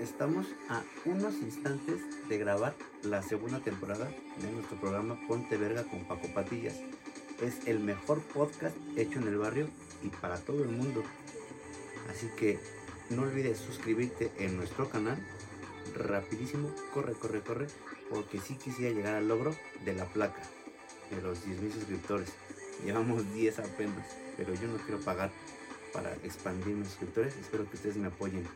Estamos a unos instantes de grabar la segunda temporada de nuestro programa Ponte Verga con Paco Patillas. Es el mejor podcast hecho en el barrio y para todo el mundo. Así que no olvides suscribirte en nuestro canal. Rapidísimo, corre, corre, corre, porque sí quisiera llegar al logro de la placa de los 10.000 suscriptores. Llevamos 10 apenas, pero yo no quiero pagar para expandir mis suscriptores. Espero que ustedes me apoyen